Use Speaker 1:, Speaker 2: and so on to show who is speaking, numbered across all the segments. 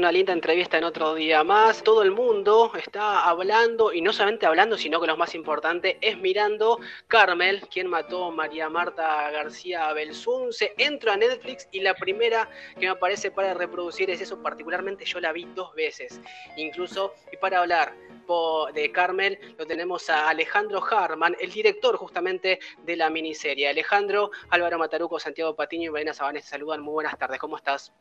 Speaker 1: Una linda entrevista en otro día más. Todo el mundo está hablando, y no solamente hablando, sino que lo más importante es mirando Carmel, quien mató a María Marta García Belsunce. Entro a Netflix y la primera que me aparece para reproducir es eso. Particularmente yo la vi dos veces. Incluso, y para hablar de Carmel lo tenemos a Alejandro Harman, el director justamente de la miniserie. Alejandro, Álvaro Mataruco, Santiago Patiño y Marina Sabanes te saludan. Muy buenas tardes, ¿cómo estás?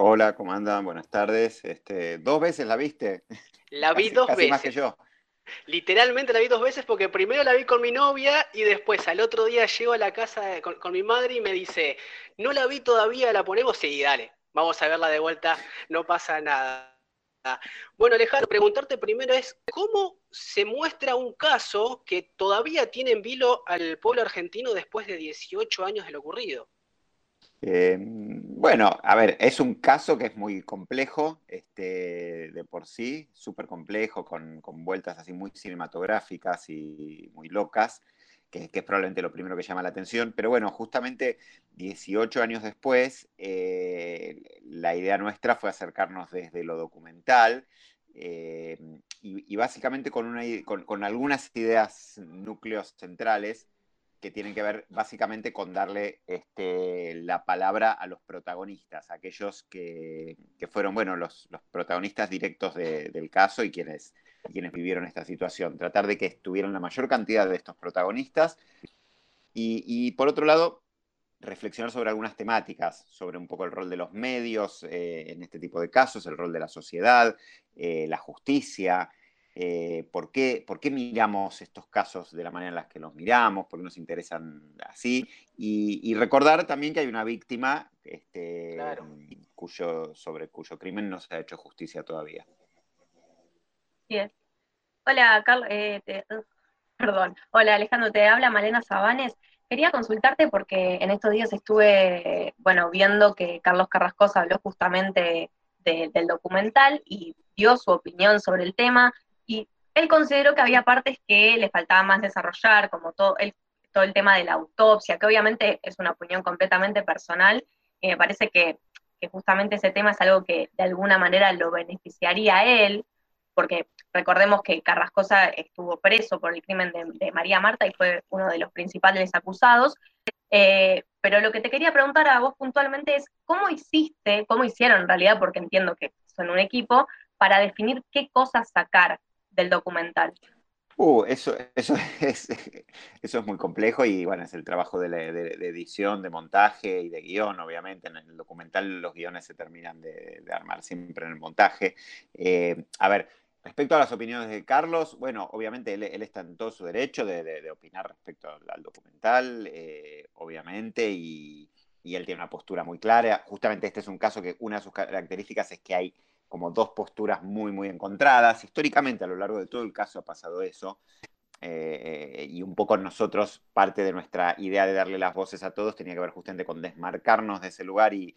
Speaker 2: Hola, ¿cómo andan? Buenas tardes. Este, ¿Dos veces la viste?
Speaker 1: La vi dos veces.
Speaker 2: Más que yo.
Speaker 1: Literalmente la vi dos veces porque primero la vi con mi novia y después al otro día llego a la casa con, mi madre y me dice, no la vi todavía, la ponemos, sí, dale, vamos a verla de vuelta, no pasa nada. Bueno, Alejandro, preguntarte primero es, ¿cómo se muestra un caso que todavía tiene en vilo al pueblo argentino después de 18 años de lo ocurrido?
Speaker 2: Eh, bueno, a ver, es un caso que es muy complejo este, de por sí, súper complejo, con, vueltas así muy cinematográficas y muy locas, que, es probablemente lo primero que llama la atención. Pero bueno, justamente 18 años después, eh, la idea nuestra fue acercarnos desde lo documental. Eh, y, básicamente con, una, con algunas ideas, núcleos centrales, que tienen que ver básicamente con darle este, la palabra a los protagonistas, aquellos que, fueron, bueno, los, protagonistas directos del caso y quienes, quienes vivieron esta situación. Tratar de que estuvieran la mayor cantidad de estos protagonistas y, por otro lado, reflexionar sobre algunas temáticas, sobre un poco el rol de los medios eh, en este tipo de casos, el rol de la sociedad, eh, la justicia, eh, ¿por, qué, miramos estos casos de la manera en la que los miramos, por qué nos interesan así, y, recordar también que hay una víctima este, cuyo, sobre cuyo crimen no se ha hecho justicia todavía.
Speaker 3: Bien. Hola, Carlos, eh, perdón. Hola, Alejandro, te habla Malena Sabanes. Quería consultarte porque en estos días estuve, bueno, viendo que Carlos Carrascosa habló justamente del documental y dio su opinión sobre el tema. Y él consideró que había partes que le faltaba más desarrollar, como todo el, todo el tema de la autopsia, que obviamente es una opinión completamente personal, y me parece que, justamente ese tema es algo que de alguna manera lo beneficiaría a él, porque recordemos que Carrascosa estuvo preso por el crimen de, María Marta y fue uno de los principales acusados. Eh, pero lo que te quería preguntar a vos puntualmente es, ¿cómo hiciste, cómo hicieron en realidad, porque entiendo que son un equipo, para definir qué cosas sacar del documental?
Speaker 2: Uh, eso, es, muy complejo y bueno, es el trabajo de, edición, de montaje y de guion, obviamente. En el documental los guiones se terminan de, armar siempre en el montaje. Eh, a ver, respecto a las opiniones de Carlos, bueno, obviamente él, está en todo su derecho de, opinar respecto al, documental, eh, obviamente, y él tiene una postura muy clara. Justamente este es un caso que una de sus características es que hay como dos posturas muy, muy encontradas. Históricamente, a lo largo de todo el caso ha pasado eso. Eh, y un poco nosotros, parte de nuestra idea de darle las voces a todos tenía que ver justamente con desmarcarnos de ese lugar y,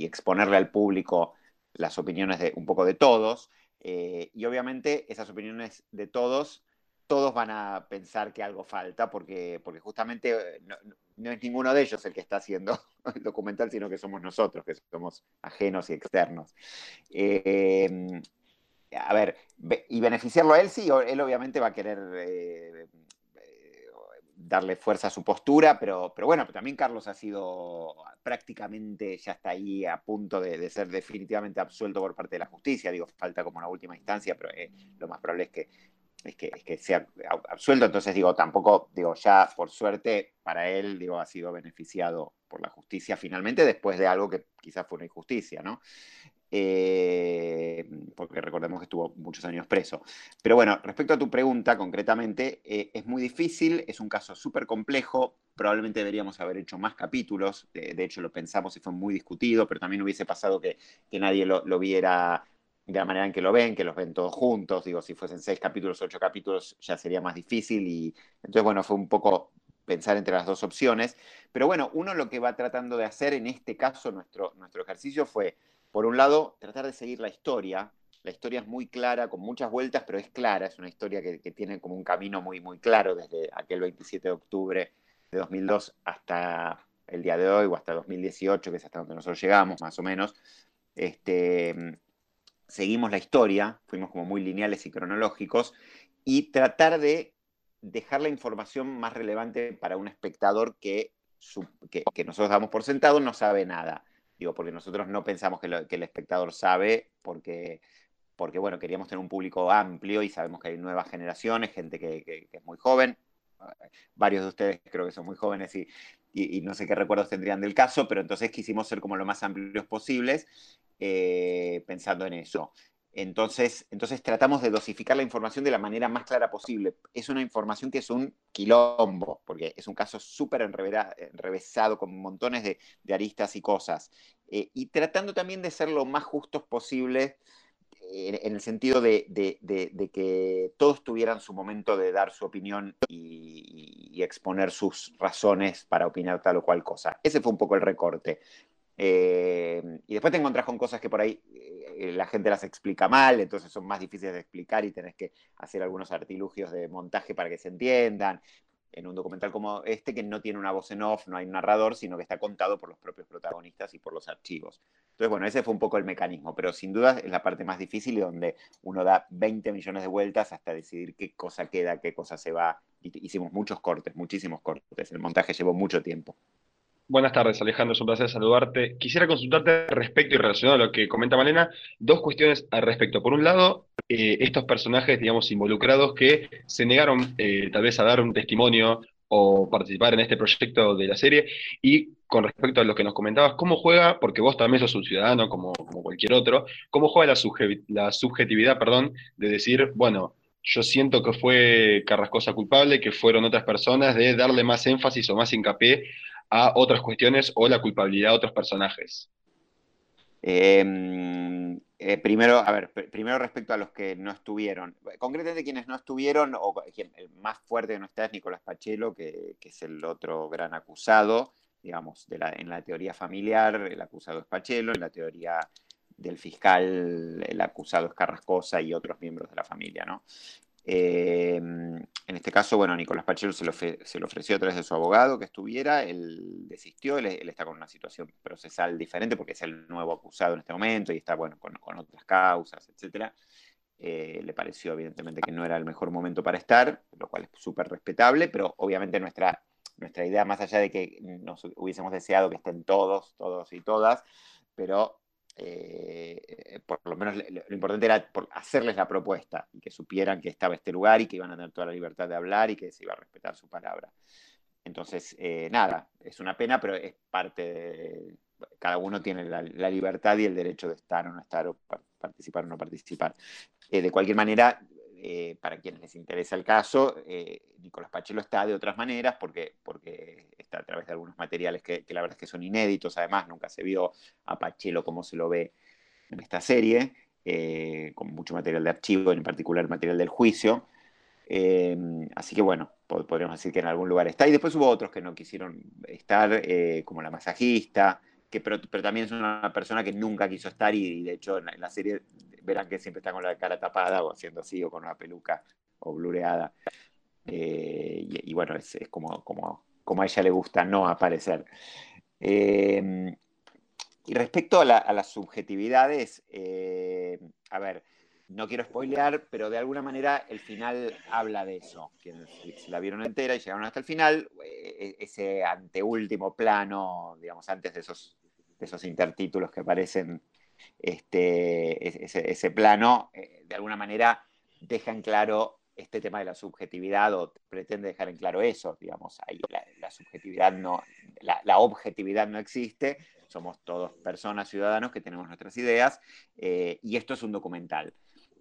Speaker 2: exponerle al público las opiniones de un poco de todos. Eh, y obviamente esas opiniones de todos todos van a pensar que algo falta porque, porque justamente eh, no, es ninguno de ellos el que está haciendo el documental, sino que somos nosotros, que somos ajenos y externos. Em, a ver, y beneficiarlo a él, sí, él obviamente va a querer eh, eh, darle fuerza a su postura, pero, pero bueno, también Carlos ha sido prácticamente, ya está ahí a punto de, ser definitivamente absuelto por parte de la justicia, digo, falta como una última instancia, pero lo más probable es que es que, es que sea absuelto, entonces digo, tampoco, digo, ya por suerte para él, digo, ha sido beneficiado por la justicia finalmente después de algo que quizás fue una injusticia, ¿no? Eh, porque recordemos que estuvo muchos años preso. Pero bueno, respecto a tu pregunta concretamente, eh, es muy difícil, es un caso súper complejo, probablemente deberíamos haber hecho más capítulos, de, hecho lo pensamos y fue muy discutido, pero también hubiese pasado que, que nadie lo, lo viera de la manera en que lo ven, que los ven todos juntos. Digo, si fuesen seis capítulos, ocho capítulos, ya sería más difícil. Y entonces, bueno, fue un poco pensar entre las dos opciones. Pero bueno, uno lo que va tratando de hacer en este caso, nuestro, nuestro ejercicio fue, por un lado, tratar de seguir la historia. La historia es muy clara, con muchas vueltas, pero es clara. Es una historia que, tiene como un camino muy, muy claro desde aquel 27 de octubre de 2002 hasta el día de hoy o hasta 2018, que es hasta donde nosotros llegamos, más o menos. Este, seguimos la historia, fuimos como muy lineales y cronológicos, y tratar de dejar la información más relevante para un espectador que, que, nosotros damos por sentado no sabe nada. Digo, porque nosotros no pensamos que, el espectador sabe, porque, porque, bueno, queríamos tener un público amplio y sabemos que hay nuevas generaciones, gente que, es muy joven. Varios de ustedes creo que son muy jóvenes y, y, no sé qué recuerdos tendrían del caso, pero entonces quisimos ser como lo más amplios posibles eh, pensando en eso. Entonces, entonces tratamos de dosificar la información de la manera más clara posible. Es una información que es un quilombo, porque es un caso súper enrevesado, con montones de, aristas y cosas. Eh, y tratando también de ser lo más justos posible en, el sentido de, que todos tuvieran su momento de dar su opinión y, exponer sus razones para opinar tal o cual cosa. Ese fue un poco el recorte. Eh, y después te encontrás con cosas que por ahí eh, la gente las explica mal, entonces son más difíciles de explicar y tenés que hacer algunos artilugios de montaje para que se entiendan en un documental como este que no tiene una voz en off, no hay un narrador, sino que está contado por los propios protagonistas y por los archivos. Entonces, bueno, ese fue un poco el mecanismo, pero sin duda es la parte más difícil y donde uno da 20 millones de vueltas hasta decidir qué cosa queda, qué cosa se va. Hicimos muchos cortes, muchísimos cortes. El montaje llevó mucho tiempo.
Speaker 4: Buenas tardes, Alejandro, es un placer saludarte. Quisiera consultarte respecto y relacionado a lo que comenta Malena, dos cuestiones al respecto. Por un lado, eh, estos personajes, digamos, involucrados que se negaron eh, tal vez a dar un testimonio o participar en este proyecto de la serie, y con respecto a lo que nos comentabas, ¿cómo juega, porque vos también sos un ciudadano como, cualquier otro, cómo juega la, la subjetividad perdón, de decir, bueno, yo siento que fue Carrascosa culpable, que fueron otras personas, de darle más énfasis o más hincapié a otras cuestiones o la culpabilidad de otros personajes?
Speaker 2: Em, eh, primero, a ver, primero respecto a los que no estuvieron. Concretamente quienes no estuvieron, o el más fuerte que no está es Nicolás Pachelo, que, es el otro gran acusado, digamos, en la teoría familiar, el acusado es Pachelo, en la teoría del fiscal, el acusado es Carrascosa y otros miembros de la familia, ¿no? Eh, en este caso, bueno, Nicolás Pachelo se lo, ofreció a través de su abogado que estuviera, él desistió, él, está con una situación procesal diferente porque es el nuevo acusado en este momento y está, bueno, con, otras causas, etc. Eh, le pareció evidentemente que no era el mejor momento para estar, lo cual es súper respetable, pero obviamente nuestra, nuestra idea, más allá de que nos hubiésemos deseado que estén todos, todos y todas, pero eh, por lo menos lo importante era hacerles la propuesta y que supieran que estaba este lugar y que iban a tener toda la libertad de hablar y que se iba a respetar su palabra. Entonces, eh, nada, es una pena, pero es parte de... Cada uno tiene la, libertad y el derecho de estar o no estar, o participar o no participar. Eh, de cualquier manera, eh, para quienes les interesa el caso, eh, Nicolás Pachelo está de otras maneras porque, porque está a través de algunos materiales que, la verdad es que son inéditos, además nunca se vio a Pachelo como se lo ve en esta serie, eh, con mucho material de archivo, en particular material del juicio. así que bueno, podríamos decir que en algún lugar está. Y después hubo otros que no quisieron estar, como la masajista, que, pero, también es una persona que nunca quiso estar y, de hecho en la, serie verán que siempre está con la cara tapada o haciendo así o con una peluca o blureada. Eh, y, bueno, es, como, como, como, a ella le gusta no aparecer. Eh, y respecto a, las subjetividades, eh, a ver, no quiero spoilear, pero de alguna manera el final habla de eso. Quienes la vieron entera y llegaron hasta el final, ese anteúltimo plano, digamos, antes de esos esos intertítulos que aparecen, este, ese, plano, eh, de alguna manera deja en claro este tema de la subjetividad o pretende dejar en claro eso, digamos, ahí la, subjetividad no, la, objetividad no existe, somos todos personas, ciudadanos que tenemos nuestras ideas eh, y esto es un documental.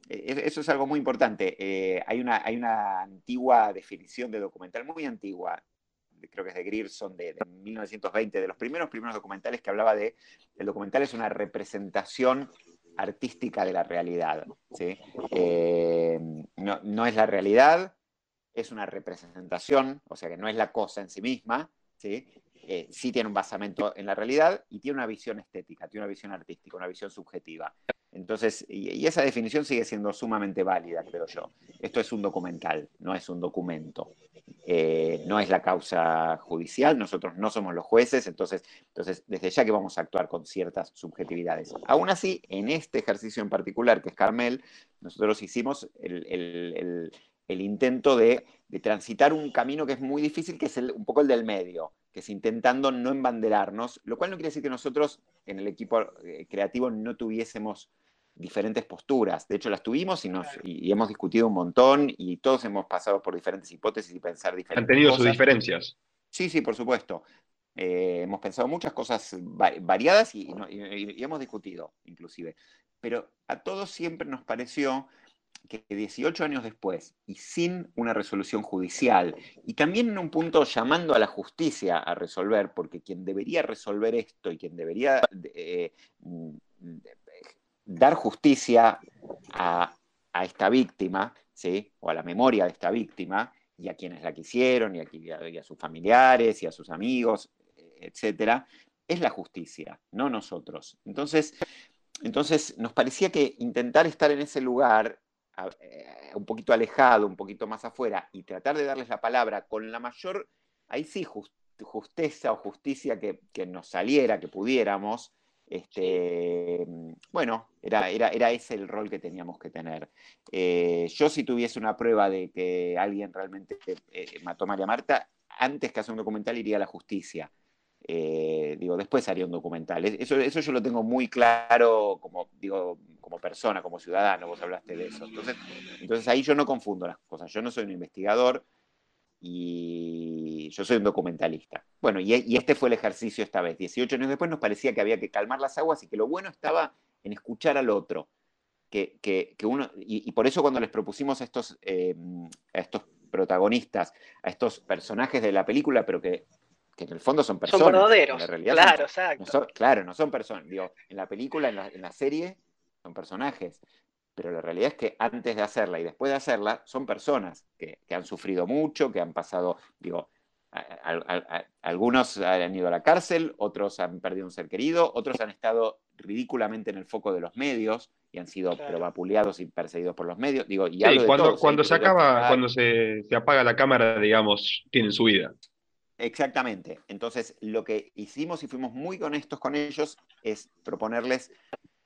Speaker 2: Eh, eso es algo muy importante. hay, una, hay una antigua definición de documental, muy antigua, creo que es de Grierson, de, 1920, de los primeros primeros documentales que hablaba de, el documental es una representación artística de la realidad. Eh, no, es la realidad, es una representación, o sea que no es la cosa en sí misma, ¿sí? Eh, sí tiene un basamento en la realidad y tiene una visión estética, tiene una visión artística, una visión subjetiva. Entonces, y, esa definición sigue siendo sumamente válida, creo yo. Esto es un documental, no es un documento. Eh, no es la causa judicial, nosotros no somos los jueces, entonces, entonces desde ya que vamos a actuar con ciertas subjetividades. Aún así, en este ejercicio en particular, que es Carmel, nosotros hicimos el, intento de, transitar un camino que es muy difícil, que es un poco el del medio que es intentando no embanderarnos, lo cual no quiere decir que nosotros en el equipo eh, creativo no tuviésemos diferentes posturas. De hecho, las tuvimos y, nos, y, hemos discutido un montón y todos hemos pasado por diferentes hipótesis y pensar diferentes
Speaker 4: ¿Han tenido sus diferencias?
Speaker 2: Sí, sí, por supuesto. Eh, hemos pensado muchas cosas variadas y, hemos discutido, inclusive. Pero a todos siempre nos pareció que 18 años después y sin una resolución judicial, y también en un punto llamando a la justicia a resolver, porque quien debería resolver esto y quien debería eh, dar justicia a, esta víctima, ¿sí? o a la memoria de esta víctima, y a quienes la quisieron, y a, sus familiares, y a sus amigos, etcétera, es la justicia, no nosotros. Entonces, entonces nos parecía que intentar estar en ese lugar, eh, un poquito alejado, un poquito más afuera, y tratar de darles la palabra con la mayor, ahí sí, justeza o justicia que nos saliera, que pudiéramos, este, bueno, era, ese el rol que teníamos que tener. Eh, yo si tuviese una prueba de que alguien realmente eh, mató a María Marta, antes que hacer un documental iría a la justicia. Eh, digo, después haría un documental. Eso, eso yo lo tengo muy claro como, digo, como persona, como ciudadano, vos hablaste de eso. Entonces, entonces ahí yo no confundo las cosas. Yo no soy un investigador, y yo soy un documentalista. Bueno, y, este fue el ejercicio esta vez. 18 años después nos parecía que había que calmar las aguas y que lo bueno estaba en escuchar al otro. Que, uno, y, por eso cuando les propusimos a estos, eh, a estos protagonistas, a estos personajes de la película, pero que, en el fondo son personas.
Speaker 1: Son verdaderos. claro, exacto.
Speaker 2: claro, no son personas. Digo, en la película, en la, en la serie, son personajes pero la realidad es que antes de hacerla y después de hacerla son personas que, han sufrido mucho, que han pasado, digo, algunos han ido a la cárcel, otros han perdido un ser querido, otros han estado ridículamente en el foco de los medios y han sido vapuleados y perseguidos por los medios. Digo, y
Speaker 4: cuando, cuando se acaba, cuando se, se apaga la cámara, digamos, tienen su vida.
Speaker 2: Exactamente. Entonces, lo que hicimos y fuimos muy honestos con ellos es proponerles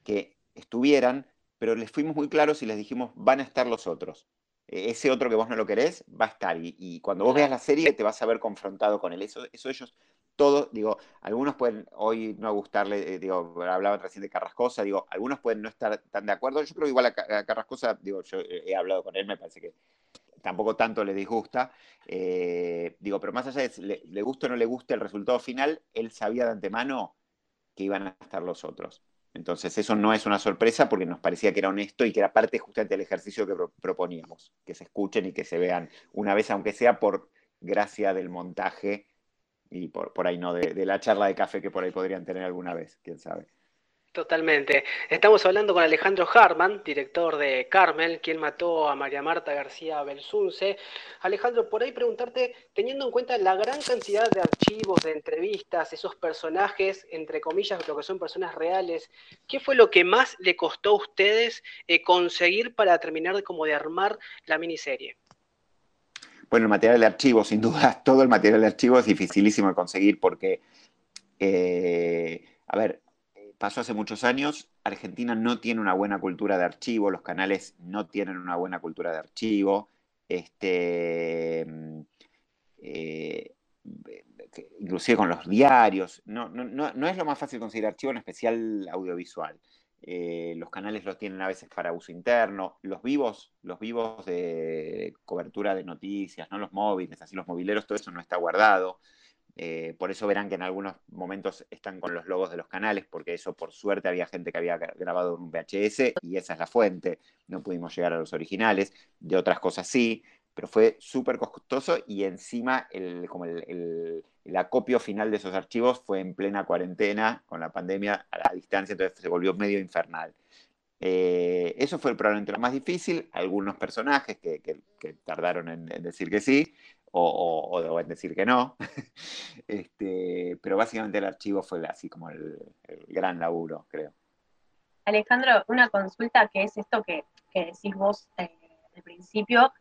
Speaker 2: que estuvieran pero les fuimos muy claros y les dijimos, van a estar los otros. E, ese otro que vos no lo querés va a estar. Y, cuando vos veas la serie te vas a ver confrontado con él. Eso, eso ellos, todos, digo, algunos pueden hoy no gustarle, eh, digo, hablaban recién de Carrascosa, digo, algunos pueden no estar tan de acuerdo. Yo creo que igual a, Carrascosa, digo, yo he hablado con él, me parece que tampoco tanto le disgusta. Eh, digo, pero más allá de le, le guste o no le guste el resultado final, él sabía de antemano que iban a estar los otros. Entonces, eso no es una sorpresa porque nos parecía que era honesto y que era parte justamente del ejercicio que proponíamos, que se escuchen y que se vean una vez, aunque sea por gracia del montaje y por, por ahí no, de la charla de café que por ahí podrían tener alguna vez, quién sabe.
Speaker 1: Totalmente. Estamos hablando con Alejandro Harman, director de Carmel, quien mató a María Marta García Belsunce. Alejandro, por ahí preguntarte, teniendo en cuenta la gran cantidad de archivos, de entrevistas, esos personajes, entre comillas, lo que son personas reales, ¿qué fue lo que más le costó a ustedes eh, conseguir para terminar de, como de armar la miniserie?
Speaker 2: Bueno, el material de archivo, sin duda, todo el material de archivo es dificilísimo de conseguir porque, eh, a ver, pasó hace muchos años. Argentina no tiene una buena cultura de archivo, los canales no tienen una buena cultura de archivo. Este, mm, eh, inclusive con los diarios. No, no, es lo más fácil conseguir archivo, en especial audiovisual. Eh, los canales los tienen a veces para uso interno. Los vivos, los vivos de cobertura de noticias, no los móviles, así los mobileros, todo eso no está guardado. Eh, por eso verán que en algunos momentos están con los logos de los canales, porque eso por suerte había gente que había grabado un VHS y esa es la fuente. No pudimos llegar a los originales, de otras cosas sí, pero fue súper costoso y encima el, como el, acopio final de esos archivos fue en plena cuarentena con la pandemia a la distancia, entonces se volvió medio infernal. Eh, eso fue probablemente lo más difícil. Algunos personajes que, tardaron en, decir que sí o, en decir que no. este, pero básicamente el archivo fue así como el, gran laburo, creo.
Speaker 3: Alejandro, una consulta que es esto que, decís vos eh, al principio,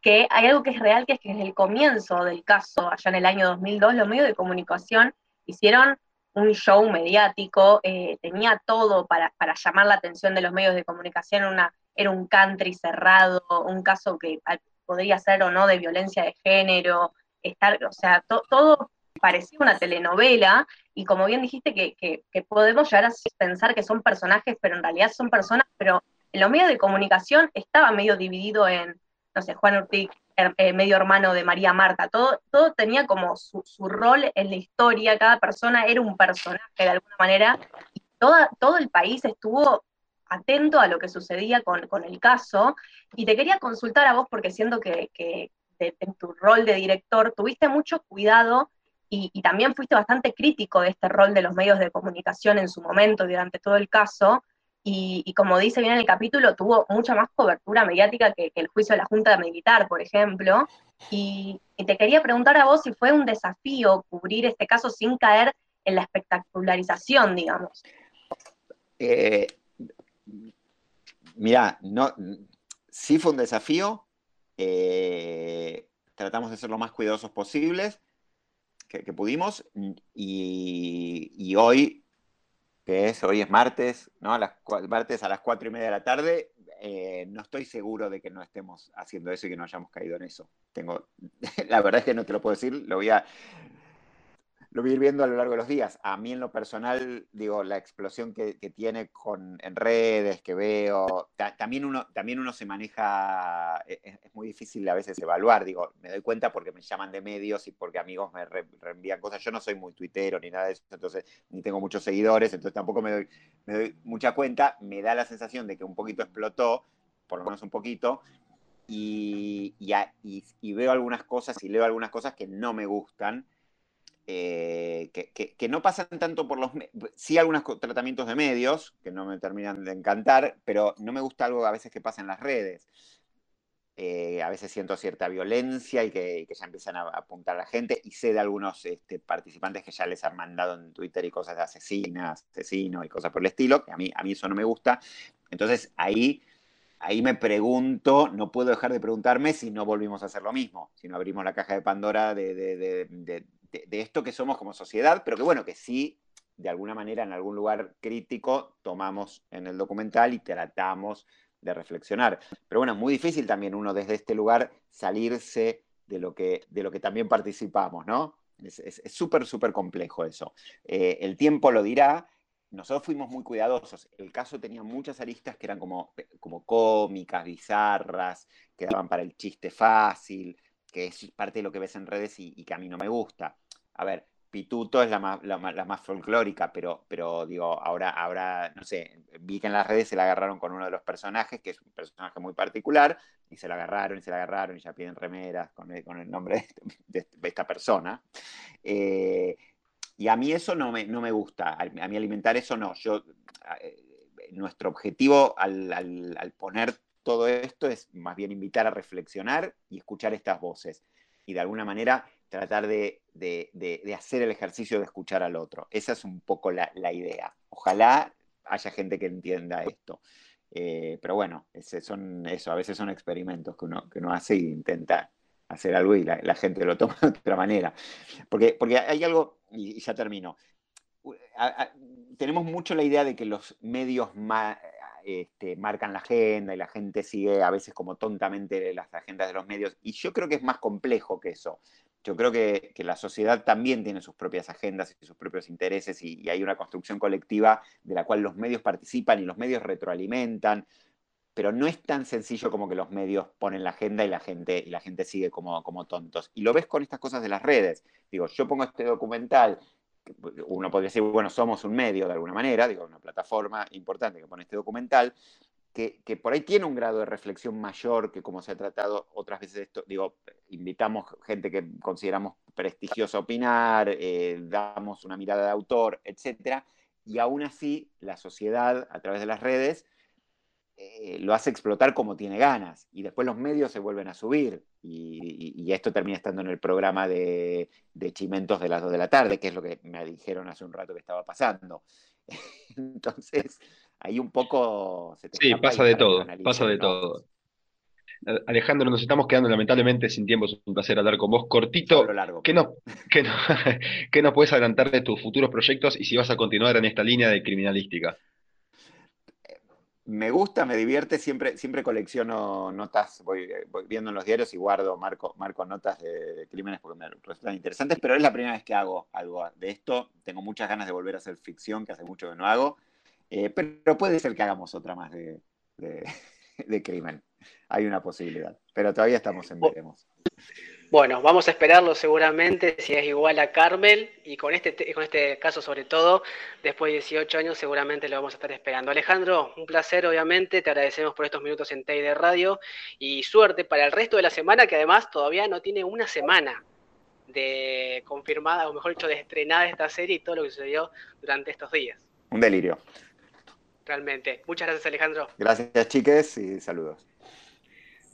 Speaker 3: que hay algo que es real, que es que desde el comienzo del caso, allá en el año 2002, los medios de comunicación hicieron un show mediático, eh, tenía todo para, llamar la atención de los medios de comunicación, una, era un country cerrado, un caso que podría ser o no de violencia de género, estar, o sea, todo parecía una telenovela, y como bien dijiste que, que, podemos llegar a pensar que son personajes, pero en realidad son personas, pero en los medios de comunicación estaba medio dividido en, no sé, Juan Urtic, eh, medio hermano de María Marta, todo, todo tenía como su, rol en la historia, cada persona era un personaje de alguna manera, y todo el país estuvo atento a lo que sucedía con, el caso, y te quería consultar a vos porque siento que, en tu rol de director tuviste mucho cuidado y, y, también fuiste bastante crítico de este rol de los medios de comunicación en su momento durante todo el caso, y, como dice bien en el capítulo, tuvo mucha más cobertura mediática que, el juicio de la Junta Militar, por ejemplo. Y, te quería preguntar a vos si fue un desafío cubrir este caso sin caer en la espectacularización, digamos.
Speaker 2: Eh, mira, no, sí fue un desafío. Eh, tratamos de ser lo más cuidadosos posibles que, pudimos y, hoy hoy es martes, ¿no? A las, martes a las cuatro y media de la tarde, eh, no estoy seguro de que no estemos haciendo eso y que no hayamos caído en eso. Tengo, la verdad es que no te lo puedo decir, lo voy a, lo voy a ir viendo a lo largo de los días. A mí en lo personal, digo, la explosión que, tiene con, en redes, que veo, también, uno, también uno se maneja, e, e, es, muy difícil a veces evaluar, digo, me doy cuenta porque me llaman de medios y porque amigos me reenvían cosas. Yo no soy muy tuitero ni nada de eso, entonces ni tengo muchos seguidores, entonces tampoco me doy, me doy mucha cuenta. Me da la sensación de que un poquito explotó, por lo menos un poquito, y, y, y, veo algunas cosas y leo algunas cosas que no me gustan. Eh, que, no pasan tanto por los... Sí algunos tratamientos de medios, que no me terminan de encantar, pero no me gusta algo a veces que pasa en las redes. Eh, a veces siento cierta violencia y que, ya empiezan a, apuntar a la gente y sé de algunos este, participantes que ya les han mandado en Twitter y cosas de asesinas, asesinos y cosas por el estilo, que a mí, a mí eso no me gusta. Entonces ahí ahí me pregunto, no puedo dejar de preguntarme si no volvimos a hacer lo mismo, si no abrimos la caja de Pandora de, de, esto que somos como sociedad, pero que bueno, que sí, de alguna manera, en algún lugar crítico, tomamos en el documental y tratamos de reflexionar. Pero bueno, es muy difícil también uno desde este lugar salirse de lo que, de lo que también participamos, ¿no? Es súper, súper complejo eso. Eh, el tiempo lo dirá. Nosotros fuimos muy cuidadosos. El caso tenía muchas aristas que eran como, como cómicas, bizarras, que daban para el chiste fácil que es parte de lo que ves en redes y, que a mí no me gusta. A ver, Pituto es la más, la, más folclórica, pero, pero digo, ahora, ahora, no sé, vi que en las redes se la agarraron con uno de los personajes, que es un personaje muy particular, y se la agarraron y se la agarraron y ya piden remeras con el, con el nombre de, esta persona. Eh, y a mí eso no me, no me gusta, a, mí alimentar eso no. Yo, eh, nuestro objetivo al, al, al poner todo esto es más bien invitar a reflexionar y escuchar estas voces. Y de alguna manera tratar de, hacer el ejercicio de escuchar al otro. Esa es un poco la, idea. Ojalá haya gente que entienda esto. Eh, pero bueno, ese son eso, a veces son experimentos que uno, que uno hace e intenta hacer algo y la, gente lo toma de otra manera. Porque, porque hay algo, y ya termino, tenemos mucho la idea de que los medios más, este, marcan la agenda y la gente sigue a veces como tontamente las agendas de los medios. Y yo creo que es más complejo que eso. Yo creo que, la sociedad también tiene sus propias agendas y sus propios intereses y, hay una construcción colectiva de la cual los medios participan y los medios retroalimentan. Pero no es tan sencillo como que los medios ponen la agenda y la gente, y la gente sigue como, como tontos. Y lo ves con estas cosas de las redes. Digo, yo pongo este documental uno podría decir, bueno, somos un medio de alguna manera, digo, una plataforma importante que pone este documental, que, por ahí tiene un grado de reflexión mayor que como se ha tratado otras veces esto, digo, invitamos gente que consideramos prestigiosa opinar, eh, damos una mirada de autor, etc. Y aún así, la sociedad, a través de las redes, eh, lo hace explotar como tiene ganas y después los medios se vuelven a subir y, esto termina estando en el programa de, Chimentos de las 2 de la tarde, que es lo que me dijeron hace un rato que estaba pasando. Entonces, ahí un poco...
Speaker 4: sí, pasa de todo, pasa de todo. Alejandro, nos estamos quedando lamentablemente sin tiempo, es un placer hablar con vos. Cortito,
Speaker 2: largo,
Speaker 4: ¿qué, no, qué, no, ¿qué nos puedes adelantar de tus futuros proyectos y si vas a continuar en esta línea de criminalística?
Speaker 2: me gusta, me divierte, siempre, siempre colecciono notas, voy, viendo en los diarios y guardo, marco, marco notas de, crímenes porque me resultan interesantes, pero es la primera vez que hago algo de esto. Tengo muchas ganas de volver a hacer ficción, que hace mucho que no hago, eh, pero puede ser que hagamos otra más de, de, crimen. Hay una posibilidad, pero todavía estamos en veremos.
Speaker 1: Bueno, vamos a esperarlo seguramente, si es igual a Carmel, y con este, con este caso sobre todo, después de 18 años seguramente lo vamos a estar esperando. Alejandro, un placer obviamente, te agradecemos por estos minutos en TEI de Radio, y suerte para el resto de la semana, que además todavía no tiene una semana de confirmada, o mejor dicho, de estrenada esta serie y todo lo que sucedió durante estos días.
Speaker 2: Un delirio.
Speaker 1: Realmente. Muchas gracias Alejandro.
Speaker 2: Gracias chiques y saludos.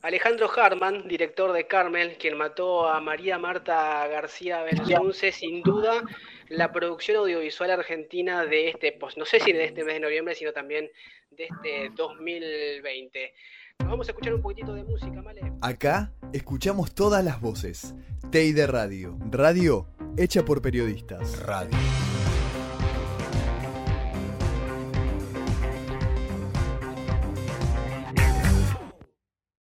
Speaker 1: Alejandro Harman, director de Carmel, quien mató a María Marta García Belsunce, sin duda la producción audiovisual argentina de este, pues no sé si de este mes de noviembre, sino también de este 2020. Nos vamos a escuchar un poquitito de música, ¿vale?
Speaker 5: Acá escuchamos todas las voces. TEI de Radio. Radio hecha por periodistas. Radio.